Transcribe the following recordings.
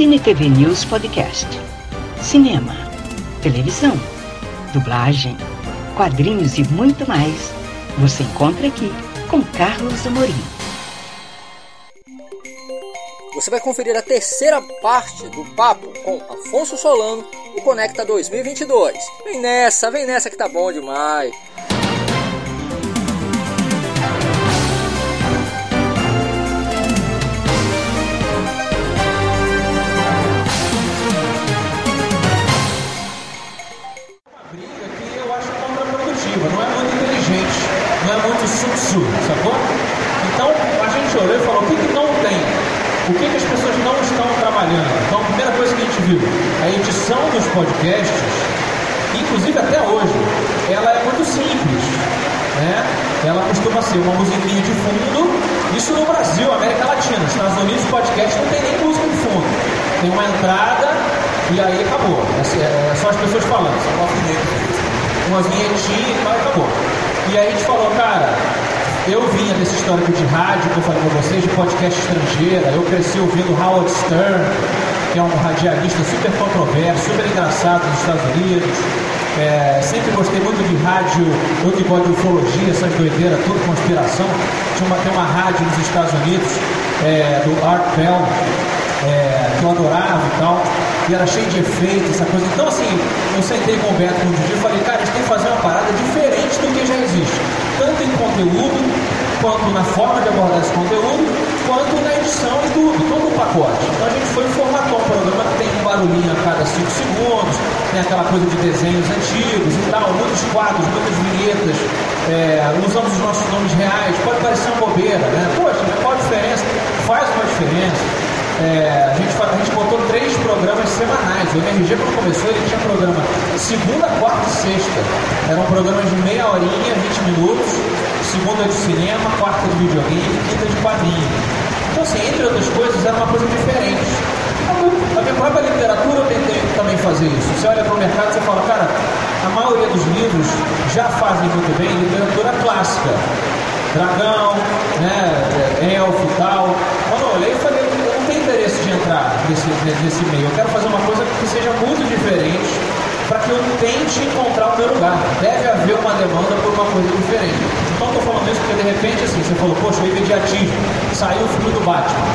Cine TV News Podcast. Cinema, televisão, dublagem, quadrinhos e muito mais. Você encontra aqui com Carlos Amorim. Você vai conferir a terceira parte do papo com Afonso Solano no Conecta 2022. Vem nessa, vem nessa que tá bom demais. Sacou? Então a gente olhou e falou: o que, que não tem? O que, que as pessoas não estão trabalhando? Então a primeira coisa que a gente viu, a edição dos podcasts, inclusive até hoje, ela é muito simples. Né? Ela costuma ser uma musiquinha de fundo, isso no Brasil, América Latina. Nos Estados Unidos, podcast não tem nem música de fundo. Tem uma entrada e aí acabou. É, é só as pessoas falando, só umas vinhetinhas e tal, e acabou. E aí a gente falou, cara, eu vinha desse histórico de rádio que eu falei para vocês, de podcast estrangeira. Eu cresci ouvindo Howard Stern, que é um radialista super controverso, super engraçado nos Estados Unidos. É, sempre gostei muito de rádio, eu que gosto de ufologia, essas doideiras, tudo conspiração. Tinha uma, tem uma rádio nos Estados Unidos, é, do Art Bell, é, que eu adorava e tal, e era cheio de efeitos, essa coisa. Então, assim, eu sentei com o Beto um dia e falei, cara, a gente tem que fazer uma parada diferente do que já existe tanto em conteúdo, quanto na forma de abordar esse conteúdo, quanto na edição e tudo, todo o pacote. Então a gente foi formatou um programa que tem um barulhinho a cada 5 segundos, tem aquela coisa de desenhos antigos e tal, muitos quadros, muitas vinhetas, é, usamos os nossos nomes reais, pode parecer uma bobeira, né? Poxa, qual a diferença? Faz uma diferença. É, a, gente, a gente botou três programas semanais. O MRG, quando começou, ele tinha programa segunda, quarta e sexta. Eram programas de meia horinha, 20 minutos. Segunda de cinema, quarta de videogame, quinta de quadrinho. Então, assim, entre outras coisas, era uma coisa diferente. A minha própria literatura eu tentei também fazer isso. Você olha para o mercado e fala, cara, a maioria dos livros já fazem muito bem literatura clássica. Dragão, né, elfo e tal. Quando eu olhei, eu falei, tenho interesse de entrar meio. Eu quero fazer uma coisa que seja muito diferente para que eu tente encontrar o meu lugar. Deve haver uma demanda por uma coisa diferente. Então estou falando isso porque de repente assim, você falou, poxa, o imediatismo, saiu o filme do Batman.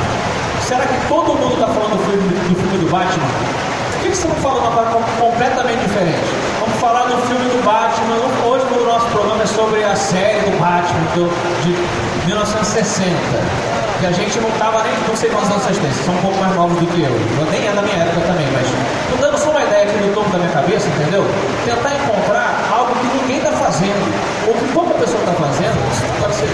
Será que todo mundo está falando do filme, do filme do Batman? Por que, que você não fala uma coisa completamente diferente? Vamos falar do filme do Batman. Hoje o nosso programa é sobre a série do Batman do, de 1960 que a gente não estava nem, não sei quantos anos vocês têm, são um pouco mais novos do que eu. Eu nem é da minha época também, mas estou dando só uma ideia aqui no topo da minha cabeça, entendeu? Tentar encontrar algo que ninguém está fazendo, ou que pouca pessoa está fazendo. Pode ser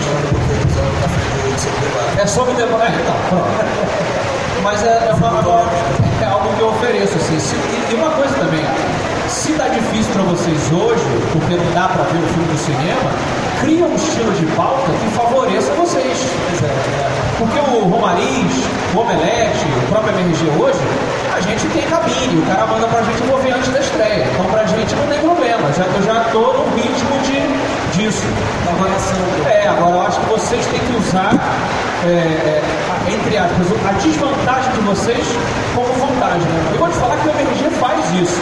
É sobre debate. É, então, pronto. Mas é, é, uma, é, algo que eu ofereço, assim. E uma coisa também, se está difícil para vocês hoje, porque não dá para ver o filme do cinema, cria um estilo de pauta que favoreça vocês. Porque o Romariz, o Omelete, o próprio MRG hoje, a gente tem cabine, o cara manda pra gente mover antes da estreia. Então pra gente não tem problema, já, eu já tô no ritmo de, disso. Da avaliação. É, agora eu acho que vocês têm que usar, é, é, entre aspas, a desvantagem de vocês como vantagem. Eu vou te falar que o MRG faz isso.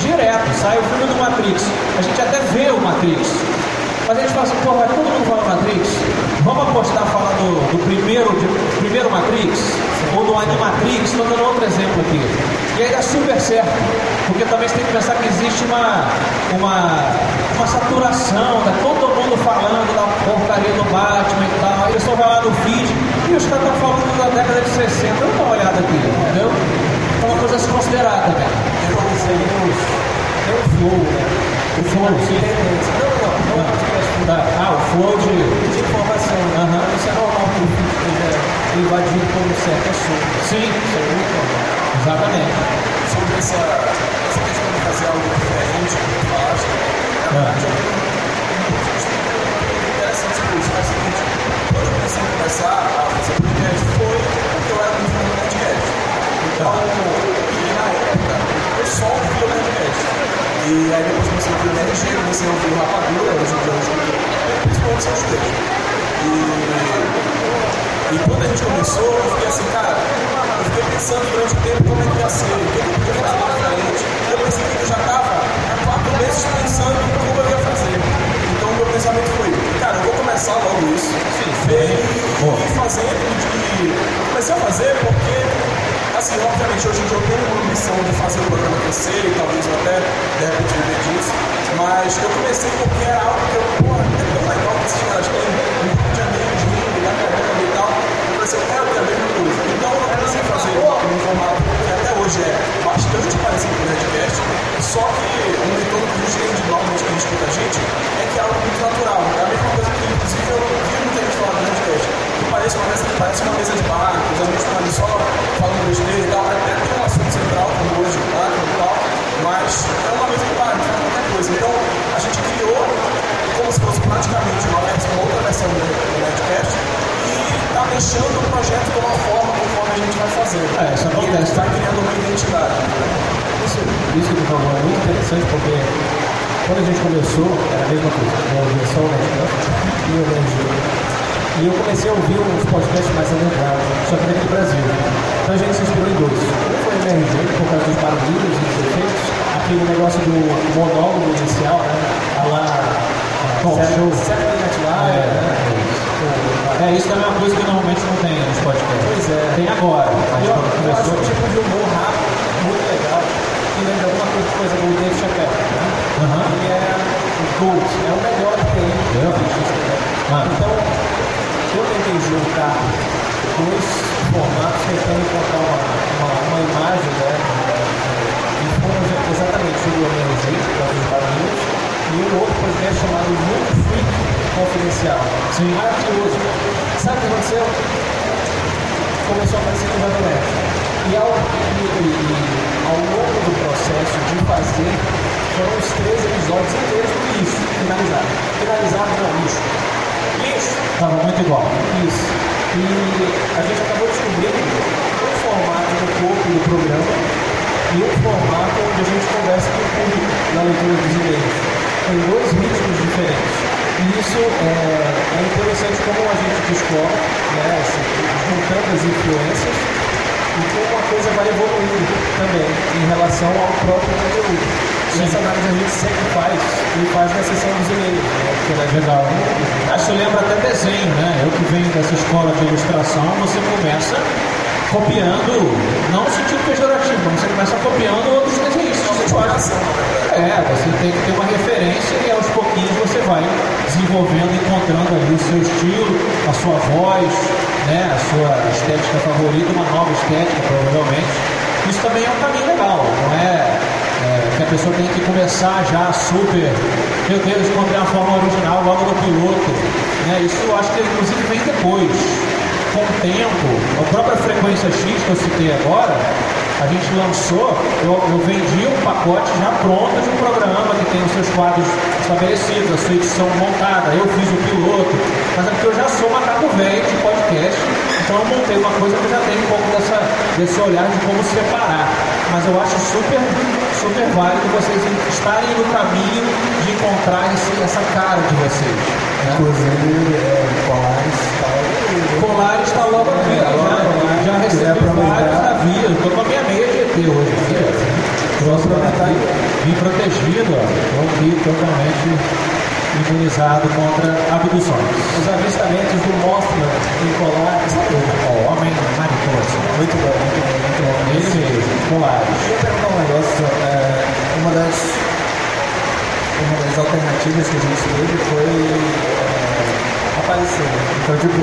Direto, sai o filme do Matrix. A gente até vê o Matrix. Mas a gente fala assim, porra, todo mundo fala Matrix. Vamos apostar falar do, do primeiro, primeiro Matrix? Ou do Animatrix? Estou dando outro exemplo aqui. E aí dá super certo. Porque também você tem que pensar que existe uma, uma, uma saturação, né? todo mundo falando da porcaria do Batman e tal. Aí o pessoal vai lá no feed e os caras estão falando da década de 60. Dá uma olhada aqui, entendeu? É uma coisa a se Eu tem o flow, né? O flow, sim. Não, não, não. não. Da, ah, o flow de, de informação. Uhum. Isso é normal que o vídeo esteja invadido por um certo assunto. Sim. Isso é muito normal. Exatamente. Sobre essa, essa questão de fazer algo diferente, como tu falaste, na verdade, eu interessante isso. É o seguinte, comecei a ouvir Rapadura, eu escuto, principalmente os três. E, e quando a gente começou, eu fiquei assim, cara, eu fiquei pensando durante o tempo como é que ia ser, o que eu podia fazer diferente. Eu percebi que eu já estava há quatro meses pensando como eu ia fazer. Então meu pensamento foi, cara, eu vou começar logo isso. Sim, e, fazendo de. Comecei a fazer porque assim, obviamente hoje em dia eu tenho uma missão de fazer o programa crescer e talvez eu até de repente viver disso, mas eu comecei porque era algo que eu, pô, é tão legal que esses caras têm um pouco de amigo de índio, da caramba e tal. Eu pensei, eu quero ter a mesma coisa. Então eu comecei a fazer um formato que até hoje é bastante parecido com o Redcast, só que um retorno que a gente tem de normalmente que a gente escuta a gente é que é algo muito natural. É a mesma coisa que, inclusive, eu vi muita gente falar do Redcast, que parece uma mesa, parece uma mesa de bar, os amigos estão ali só falando besteira e tal, até tem um assunto central, como hoje o bar e tal, mas é uma mesa de bar, qualquer coisa. Então, a gente criou como se fosse praticamente uma, versão, outra versão do Redcast e está deixando o projeto de uma forma conforme a gente vai fazer. É, isso acontece. está criando uma identidade. Isso, isso que tu falou é muito interessante porque quando a gente começou, era a mesma coisa. Eu ouvia só o Netflix e o energia. E eu comecei a ouvir uns podcasts mais underground, só que daqui do Brasil. Então a gente se inspirou em dois. Um foi o MRG, por causa dos barulhos e dos efeitos. Aquele negócio do monólogo inicial, né? A lá. Talk show. Saturday Night Live, É, né? É, isso também é uma coisa que normalmente não tem nos podcasts. Pois é. Tem agora, mas eu, quando eu acho começou. um tipo de humor rápido, muito legal, que lembra alguma coisa, do Dave Chappelle, né? Ele é o GOAT, é o melhor que tem. É. Ah. Então, eu tentei juntar dois formatos, tentando encontrar uma, uma, uma imagem, né? O que é e um outro podcast chamado Mundo Freak Confidencial. Sim. Maravilhoso. Sabe o que aconteceu? começou a aparecer no Jovem Nerd. E ao, e, e, ao longo do processo de fazer, foram os três episódios inteiros do lixo, finalizado. Finalizado não, lixo. Lixo! Tava muito igual. Isso. E a gente acabou descobrindo um formato no corpo do programa e um formato onde a gente conversa com o público na leitura dos e-mails. Tem dois ritmos diferentes. E isso é, é interessante como a gente descobre, né, assim, juntando as influências, e como uma coisa vai evoluindo também em relação ao próprio conteúdo. E essa análise a gente sempre faz e faz na sessão dos e-mails, né, que é legal. Ah, Isso lembra até desenho, né? Eu que venho dessa escola de ilustração, você começa copiando, não no sentido pejorativo, mas você começa copiando outros desenhistas. É, você tem que ter uma referência e aos pouquinhos você vai desenvolvendo, encontrando ali o seu estilo, a sua voz, né, a sua estética favorita, uma nova estética provavelmente. Isso também é um caminho legal, não é, é que a pessoa tem que começar já super, meu Deus, encontrei uma forma original logo no piloto. Né? Isso eu acho que inclusive vem depois com o tempo, a própria frequência X que eu citei agora, a gente lançou, eu, eu vendi um pacote já pronto de um programa que tem os seus quadros estabelecidos, a sua edição montada, eu fiz o piloto, mas é porque eu já sou macaco velho de podcast, então eu montei uma coisa que já tem um pouco dessa, desse olhar de como separar. Mas eu acho super, super válido vocês estarem no caminho de encontrar esse, essa cara de vocês. Né? Inclusive, é, está Polaris está logo aqui, É, logo, já, né? já Se recebi quiser aproveitar. vários avisos. Estou com a ET hoje aqui. ó. Vou aproveitar e- Vim protegido, ó. Estou aqui totalmente imunizado contra abduções. Os avistamentos do Mothman em Polaris. O homem mariposa. Muito bom, muito bom, muito bom. Ele mesmo, Polaris. Eu ia perguntar um negócio. é, uma, das, uma das alternativas que a gente teve foi é, aparecer. Então, tipo,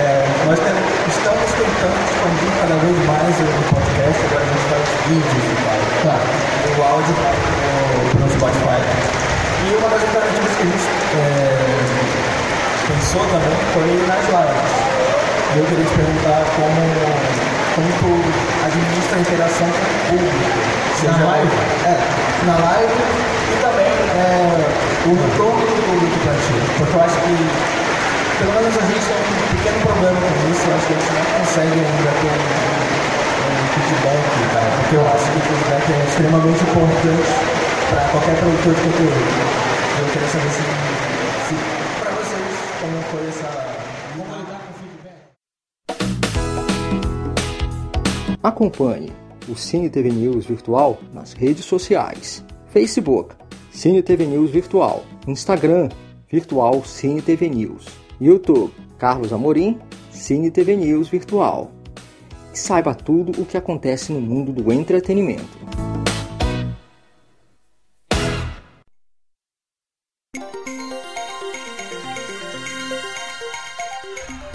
é, nós tem- estamos tentando expandir cada vez mais o, o podcast. Agora a gente faz vídeos e tal. Tá. O áudio vai pro, pro Spotify. E uma das alternativas que a gente é, pensou também foi nas lives. E eu queria te perguntar como, como tu administra a interação com o público. Na live? É, na live e também é, o retorno do público para ti. Porque eu acho que, pelo menos a gente tem um pequeno problema com isso, eu acho que a gente não consegue ainda ter um, um feedback, cara. Porque eu acho que o feedback é extremamente importante para qualquer produtor de conteúdo. Eu queria saber se, se para vocês, como foi essa. Como lidar com? Acompanhe o Cine TV News Virtual nas redes sociais: Facebook, Cine TV News Virtual, Instagram, Virtual Cine TV News, YouTube, Carlos Amorim, Cine TV News Virtual. E saiba tudo o que acontece no mundo do entretenimento.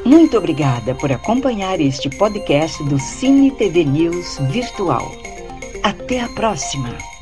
Muito obrigada por acompanhar este podcast do Cine TV News Virtual. Até a próxima!